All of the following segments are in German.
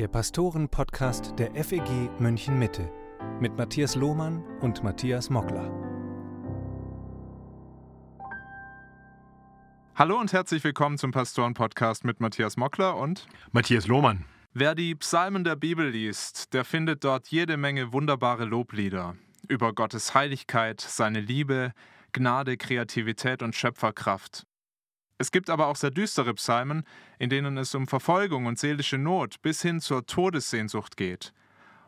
der Pastoren-Podcast der FEG München Mitte mit Matthias Lohmann und Matthias Mockler. Hallo und herzlich willkommen zum Pastoren-Podcast mit Matthias Mockler und Matthias Lohmann. Wer die Psalmen der Bibel liest, der findet dort jede Menge wunderbare Loblieder über Gottes Heiligkeit, seine Liebe, Gnade, Kreativität und Schöpferkraft. Es gibt aber auch sehr düstere Psalmen, in denen es um Verfolgung und seelische Not bis hin zur Todessehnsucht geht.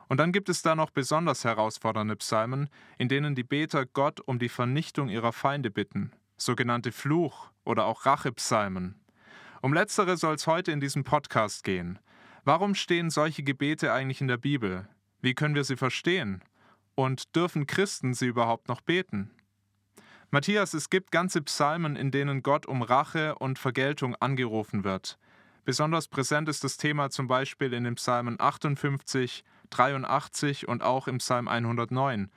Und dann gibt es da noch besonders herausfordernde Psalmen, in denen die Beter Gott um die Vernichtung ihrer Feinde bitten, sogenannte Fluch- oder auch Rachepsalmen. Um letztere soll es heute in diesem Podcast gehen. Warum stehen solche Gebete eigentlich in der Bibel? Wie können wir sie verstehen? Und dürfen Christen sie überhaupt noch beten? Matthias, es gibt ganze Psalmen, in denen Gott um Rache und Vergeltung angerufen wird. Besonders präsent ist das Thema zum Beispiel in den Psalmen 58, 83 und auch im Psalm 109.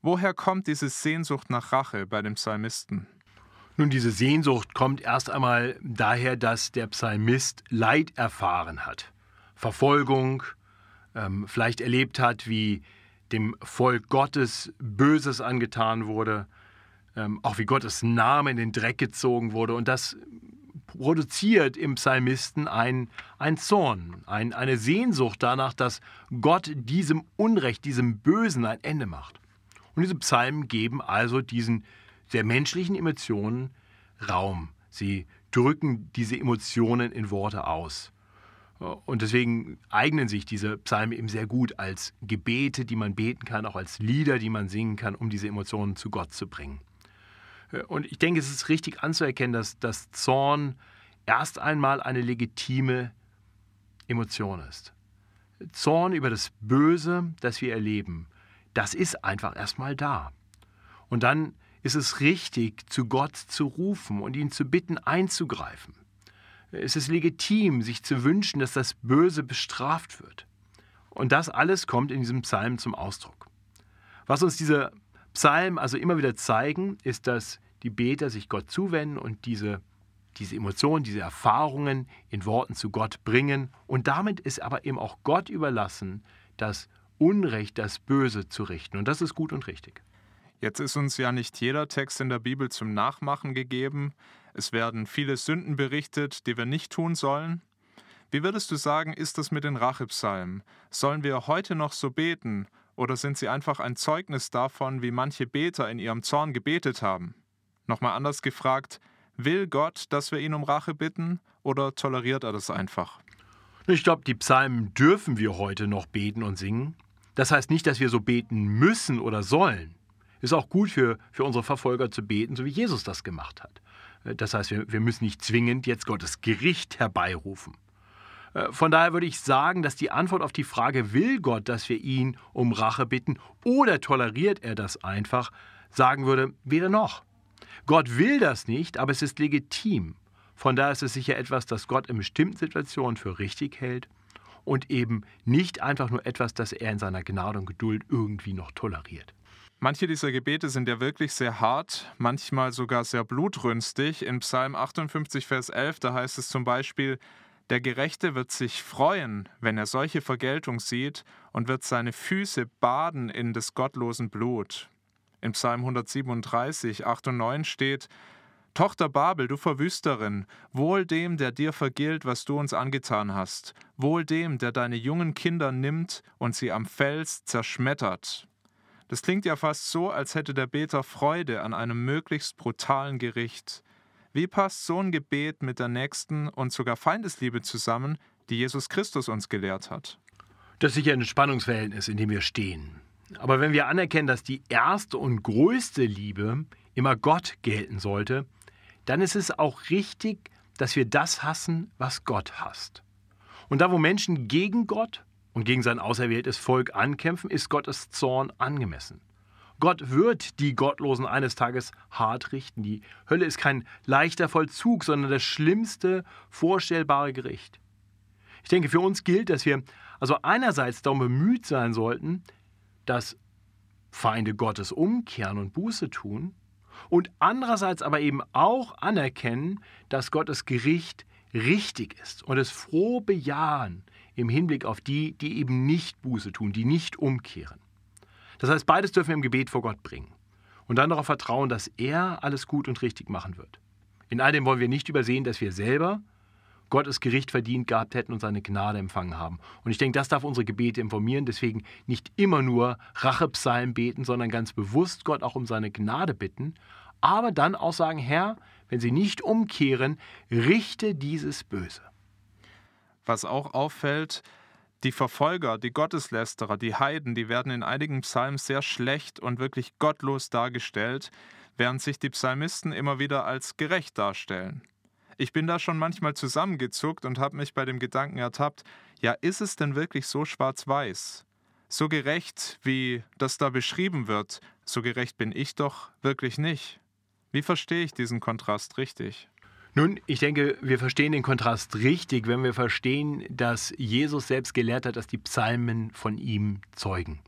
Woher kommt diese Sehnsucht nach Rache bei dem Psalmisten? Nun, diese Sehnsucht kommt erst einmal daher, dass der Psalmist Leid erfahren hat. Verfolgung, ähm, vielleicht erlebt hat, wie dem Volk Gottes Böses angetan wurde, ähm, auch wie Gottes Name in den Dreck gezogen wurde. Und das produziert im Psalmisten ein, ein Zorn, ein, eine Sehnsucht danach, dass Gott diesem Unrecht, diesem Bösen ein Ende macht. Und diese Psalmen geben also diesen der menschlichen Emotionen Raum. Sie drücken diese Emotionen in Worte aus. Und deswegen eignen sich diese Psalmen eben sehr gut als Gebete, die man beten kann, auch als Lieder, die man singen kann, um diese Emotionen zu Gott zu bringen. Und ich denke, es ist richtig anzuerkennen, dass, dass Zorn erst einmal eine legitime Emotion ist. Zorn über das Böse, das wir erleben, das ist einfach erstmal da. Und dann ist es richtig, zu Gott zu rufen und ihn zu bitten, einzugreifen. Es ist legitim, sich zu wünschen, dass das Böse bestraft wird. Und das alles kommt in diesem Psalm zum Ausdruck. Was uns dieser Psalm also immer wieder zeigen, ist, dass die Beter sich Gott zuwenden und diese, diese Emotionen, diese Erfahrungen in Worten zu Gott bringen. Und damit ist aber eben auch Gott überlassen, das Unrecht, das Böse zu richten. Und das ist gut und richtig. Jetzt ist uns ja nicht jeder Text in der Bibel zum Nachmachen gegeben. Es werden viele Sünden berichtet, die wir nicht tun sollen. Wie würdest du sagen, ist das mit den Rachepsalmen? Sollen wir heute noch so beten oder sind sie einfach ein Zeugnis davon, wie manche Beter in ihrem Zorn gebetet haben? Nochmal anders gefragt, will Gott, dass wir ihn um Rache bitten oder toleriert er das einfach? Ich glaube, die Psalmen dürfen wir heute noch beten und singen. Das heißt nicht, dass wir so beten müssen oder sollen. Ist auch gut für, für unsere Verfolger zu beten, so wie Jesus das gemacht hat. Das heißt, wir, wir müssen nicht zwingend jetzt Gottes Gericht herbeirufen. Äh, von daher würde ich sagen, dass die Antwort auf die Frage, will Gott, dass wir ihn um Rache bitten oder toleriert er das einfach, sagen würde, weder noch. Gott will das nicht, aber es ist legitim. Von daher ist es sicher etwas, das Gott in bestimmten Situationen für richtig hält und eben nicht einfach nur etwas, das er in seiner Gnade und Geduld irgendwie noch toleriert. Manche dieser Gebete sind ja wirklich sehr hart, manchmal sogar sehr blutrünstig. In Psalm 58, Vers 11, da heißt es zum Beispiel, der Gerechte wird sich freuen, wenn er solche Vergeltung sieht und wird seine Füße baden in des gottlosen Blut. In Psalm 137, 8 und 9 steht, Tochter Babel, du Verwüsterin, wohl dem, der dir vergilt, was du uns angetan hast, wohl dem, der deine jungen Kinder nimmt und sie am Fels zerschmettert. Das klingt ja fast so, als hätte der Beter Freude an einem möglichst brutalen Gericht. Wie passt so ein Gebet mit der nächsten und sogar Feindesliebe zusammen, die Jesus Christus uns gelehrt hat? Das ist sicher ein Spannungsverhältnis, in dem wir stehen. Aber wenn wir anerkennen, dass die erste und größte Liebe immer Gott gelten sollte, dann ist es auch richtig, dass wir das hassen, was Gott hasst. Und da, wo Menschen gegen Gott und gegen sein auserwähltes Volk ankämpfen, ist Gottes Zorn angemessen. Gott wird die Gottlosen eines Tages hart richten. Die Hölle ist kein leichter Vollzug, sondern das schlimmste vorstellbare Gericht. Ich denke, für uns gilt, dass wir also einerseits darum bemüht sein sollten, dass Feinde Gottes umkehren und Buße tun und andererseits aber eben auch anerkennen, dass Gottes Gericht richtig ist und es froh bejahen im Hinblick auf die, die eben nicht Buße tun, die nicht umkehren. Das heißt, beides dürfen wir im Gebet vor Gott bringen und dann darauf vertrauen, dass er alles gut und richtig machen wird. In all dem wollen wir nicht übersehen, dass wir selber Gottes Gericht verdient gehabt hätten und seine Gnade empfangen haben. Und ich denke, das darf unsere Gebete informieren. Deswegen nicht immer nur Rachepsalmen beten, sondern ganz bewusst Gott auch um seine Gnade bitten. Aber dann auch sagen, Herr, wenn sie nicht umkehren, richte dieses Böse. Was auch auffällt, die Verfolger, die Gotteslästerer, die Heiden, die werden in einigen Psalmen sehr schlecht und wirklich gottlos dargestellt, während sich die Psalmisten immer wieder als gerecht darstellen. Ich bin da schon manchmal zusammengezuckt und habe mich bei dem Gedanken ertappt, ja, ist es denn wirklich so schwarz-weiß? So gerecht, wie das da beschrieben wird, so gerecht bin ich doch wirklich nicht. Wie verstehe ich diesen Kontrast richtig? Nun, ich denke, wir verstehen den Kontrast richtig, wenn wir verstehen, dass Jesus selbst gelehrt hat, dass die Psalmen von ihm zeugen.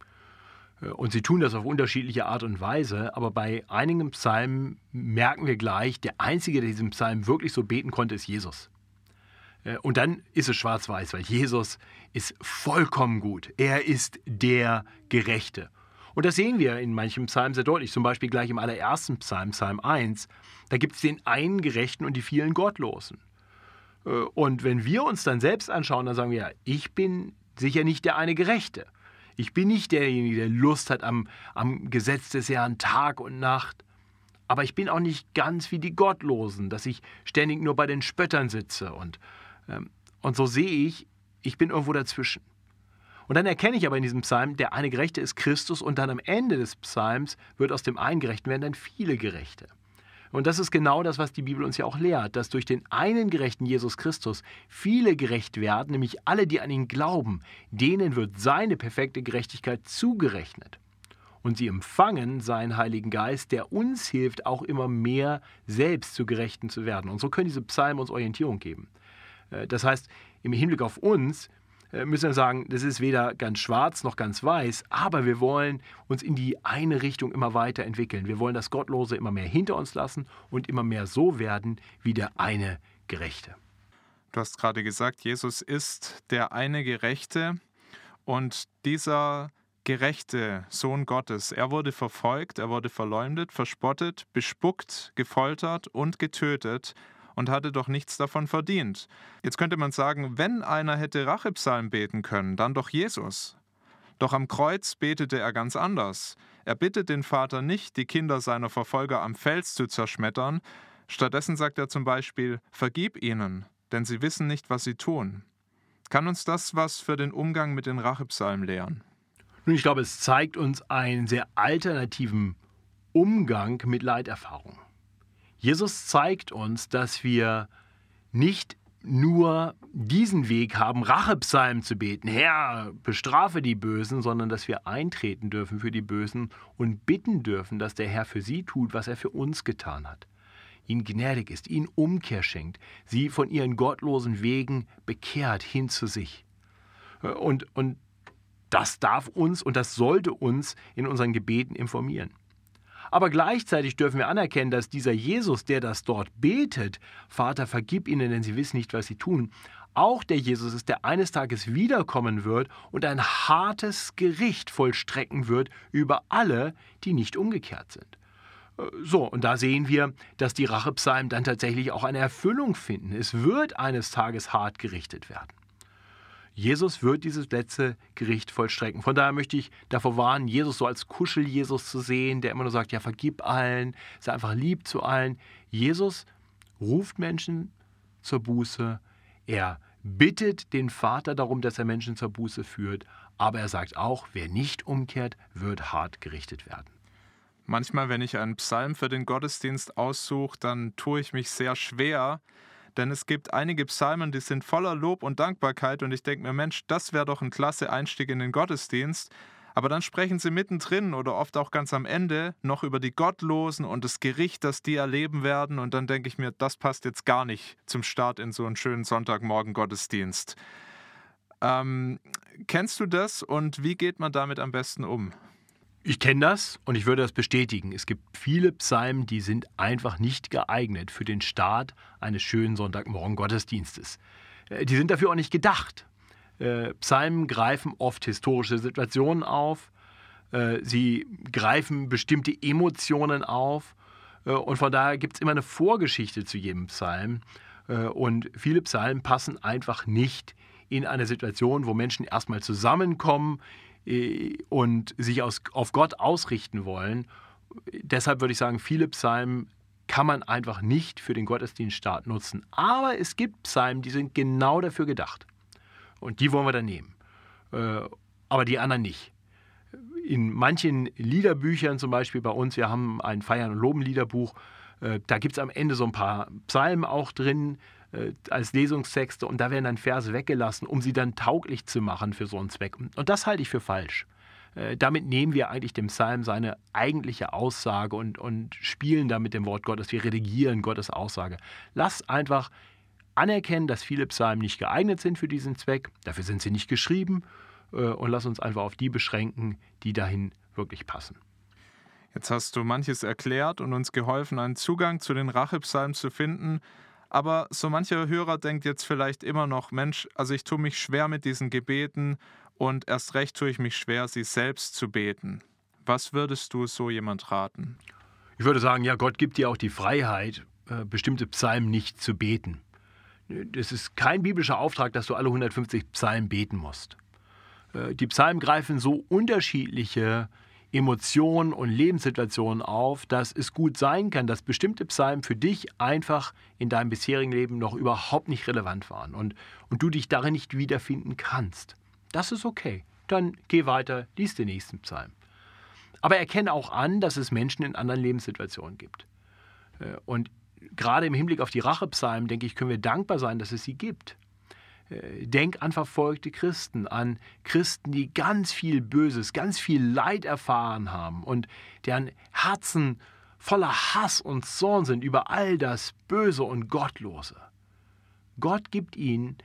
Äh, und sie tun das auf unterschiedliche Art und Weise, aber bei einigen Psalmen merken wir gleich, der Einzige, der diesen Psalm wirklich so beten konnte, ist Jesus. Äh, und dann ist es schwarz-weiß, weil Jesus ist vollkommen gut. Er ist der Gerechte. Und das sehen wir in manchen Psalmen sehr deutlich. Zum Beispiel gleich im allerersten Psalm, Psalm 1. Da gibt es den einen Gerechten und die vielen Gottlosen. Äh, und wenn wir uns dann selbst anschauen, dann sagen wir, ja, ich bin sicher nicht der eine Gerechte. Ich bin nicht derjenige, der Lust hat am, am Gesetz des Herrn Tag und Nacht. Aber ich bin auch nicht ganz wie die Gottlosen, dass ich ständig nur bei den Spöttern sitze. Und, ähm, und so sehe ich, ich bin irgendwo dazwischen. Und dann erkenne ich aber in diesem Psalm, der eine Gerechte ist Christus und dann am Ende des Psalms wird aus dem einen Gerechten werden dann viele Gerechte. Und das ist genau das, was die Bibel uns ja auch lehrt, dass durch den einen gerechten Jesus Christus viele gerecht werden, nämlich alle, die an ihn glauben, denen wird seine perfekte Gerechtigkeit zugerechnet. Und sie empfangen seinen Heiligen Geist, der uns hilft, auch immer mehr selbst zu Gerechten zu werden. Und so können diese Psalmen uns Orientierung geben. Äh, das heißt, im Hinblick auf uns müssen wir sagen, das ist weder ganz schwarz noch ganz weiß, aber wir wollen uns in die eine Richtung immer weiter entwickeln. Wir wollen das Gottlose immer mehr hinter uns lassen und immer mehr so werden wie der eine Gerechte. Du hast gerade gesagt, Jesus ist der eine Gerechte und dieser gerechte Sohn Gottes, er wurde verfolgt, er wurde verleumdet, verspottet, bespuckt, gefoltert und getötet und hatte doch nichts davon verdient. Jetzt könnte man sagen, wenn einer hätte Rachepsalm beten können, dann doch Jesus. Doch am Kreuz betete er ganz anders. Er bittet den Vater nicht, die Kinder seiner Verfolger am Fels zu zerschmettern, stattdessen sagt er zum Beispiel, Vergib ihnen, denn sie wissen nicht, was sie tun. Kann uns das was für den Umgang mit den Rachepsalmen lehren? Nun, ich glaube, es zeigt uns einen sehr alternativen Umgang mit Leiterfahrung. Jesus zeigt uns, dass wir nicht nur diesen Weg haben, Rachepsalmen zu beten, Herr, bestrafe die Bösen, sondern dass wir eintreten dürfen für die Bösen und bitten dürfen, dass der Herr für sie tut, was er für uns getan hat. Ihnen gnädig ist, ihnen Umkehr schenkt, sie von ihren gottlosen Wegen bekehrt hin zu sich. Und, und das darf uns und das sollte uns in unseren Gebeten informieren. Aber gleichzeitig dürfen wir anerkennen, dass dieser Jesus, der das dort betet, Vater, vergib ihnen, denn sie wissen nicht, was sie tun, auch der Jesus ist, der eines Tages wiederkommen wird und ein hartes Gericht vollstrecken wird über alle, die nicht umgekehrt sind. Äh, so, und da sehen wir, dass die Rachepsalmen dann tatsächlich auch eine Erfüllung finden. Es wird eines Tages hart gerichtet werden. Jesus wird dieses letzte Gericht vollstrecken. Von daher möchte ich davor warnen, Jesus so als Kuschel-Jesus zu sehen, der immer nur sagt, ja, vergib allen, sei einfach lieb zu allen. Jesus ruft Menschen zur Buße. Er bittet den Vater darum, dass er Menschen zur Buße führt. Aber er sagt auch, wer nicht umkehrt, wird hart gerichtet werden. Manchmal, wenn ich einen Psalm für den Gottesdienst aussuche, dann tue ich mich sehr schwer, denn es gibt einige Psalmen, die sind voller Lob und Dankbarkeit und ich denke mir, Mensch, das wäre doch ein klasse Einstieg in den Gottesdienst. Aber dann sprechen sie mittendrin oder oft auch ganz am Ende noch über die Gottlosen und das Gericht, das die erleben werden. Und dann denke ich mir, das passt jetzt gar nicht zum Start in so einen schönen Sonntagmorgen Gottesdienst. Ähm, kennst du das und wie geht man damit am besten um? Ich kenne das und ich würde das bestätigen. Es gibt viele Psalmen, die sind einfach nicht geeignet für den Start eines schönen Sonntagmorgen Gottesdienstes. Äh, die sind dafür auch nicht gedacht. Äh, Psalmen greifen oft historische Situationen auf, äh, sie greifen bestimmte Emotionen auf und von daher gibt es immer eine Vorgeschichte zu jedem Psalm. Und viele Psalmen passen einfach nicht in eine Situation, wo Menschen erstmal zusammenkommen und sich aus, auf Gott ausrichten wollen. Deshalb würde ich sagen, viele Psalmen kann man einfach nicht für den Gottesdienststart nutzen. Aber es gibt Psalmen, die sind genau dafür gedacht. Und die wollen wir dann nehmen. Äh, aber die anderen nicht. In manchen Liederbüchern, zum Beispiel bei uns, wir haben ein Feiern- und Loben-Liederbuch, äh, da gibt es am Ende so ein paar Psalmen auch drin äh, als Lesungstexte und da werden dann Verse weggelassen, um sie dann tauglich zu machen für so einen Zweck. Und das halte ich für falsch. Damit nehmen wir eigentlich dem Psalm seine eigentliche Aussage und, und spielen damit dem Wort Gottes. Wir redigieren Gottes Aussage. Lass einfach anerkennen, dass viele Psalmen nicht geeignet sind für diesen Zweck. Dafür sind sie nicht geschrieben. Äh, und lass uns einfach auf die beschränken, die dahin wirklich passen. Jetzt hast du manches erklärt und uns geholfen, einen Zugang zu den Rachepsalmen zu finden. Aber so mancher Hörer denkt jetzt vielleicht immer noch, Mensch, also ich tue mich schwer mit diesen Gebeten und erst recht tue ich mich schwer, sie selbst zu beten. Was würdest du so jemand raten? Ich würde sagen, ja, Gott gibt dir auch die Freiheit, äh, bestimmte Psalmen nicht zu beten. Es ist kein biblischer Auftrag, dass du alle 150 Psalmen beten musst. Äh, die Psalmen greifen so unterschiedliche Emotionen und Lebenssituationen auf, dass es gut sein kann, dass bestimmte Psalmen für dich einfach in deinem bisherigen Leben noch überhaupt nicht relevant waren und, und du dich darin nicht wiederfinden kannst. Das ist okay. Dann geh weiter, lies den nächsten Psalm. Aber erkenne auch an, dass es Menschen in anderen Lebenssituationen gibt. Äh, und gerade im Hinblick auf die Rachepsalmen, denke ich, können wir dankbar sein, dass es sie gibt. Äh, denk an verfolgte Christen, an Christen, die ganz viel Böses, ganz viel Leid erfahren haben und deren Herzen voller Hass und Zorn sind über all das Böse und Gottlose. Gott gibt ihnen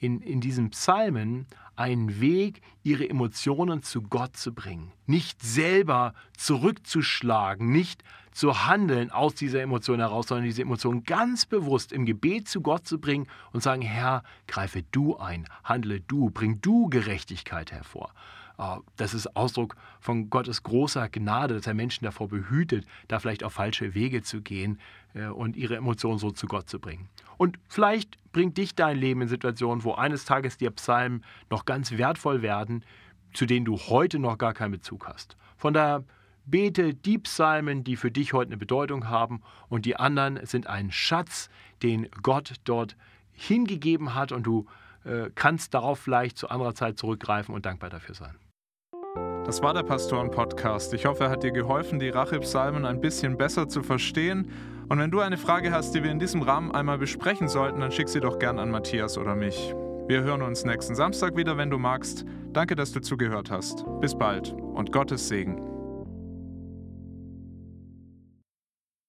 in, in diesen Psalmen einen Weg, ihre Emotionen zu Gott zu bringen. Nicht selber zurückzuschlagen, nicht zu handeln aus dieser Emotion heraus, sondern diese Emotion ganz bewusst im Gebet zu Gott zu bringen und sagen, Herr, greife du ein, handle du, bring du Gerechtigkeit hervor. Ah, das ist Ausdruck von Gottes großer Gnade, dass er Menschen davor behütet, da vielleicht auf falsche Wege zu gehen äh, und ihre Emotionen so zu Gott zu bringen. Und vielleicht bringt dich dein Leben in Situationen, wo eines Tages dir Psalmen noch ganz wertvoll werden, zu denen du heute noch gar keinen Bezug hast. Von daher bete die Psalmen, die für dich heute eine Bedeutung haben, und die anderen sind ein Schatz, den Gott dort hingegeben hat, und du äh, kannst darauf vielleicht zu anderer Zeit zurückgreifen und dankbar dafür sein. Das war der Pastoren-Podcast. Ich hoffe, er hat dir geholfen, die Rachepsalmen ein bisschen besser zu verstehen. Und wenn du eine Frage hast, die wir in diesem Rahmen einmal besprechen sollten, dann schick sie doch gern an Matthias oder mich. Wir hören uns nächsten Samstag wieder, wenn du magst. Danke, dass du zugehört hast. Bis bald und Gottes Segen.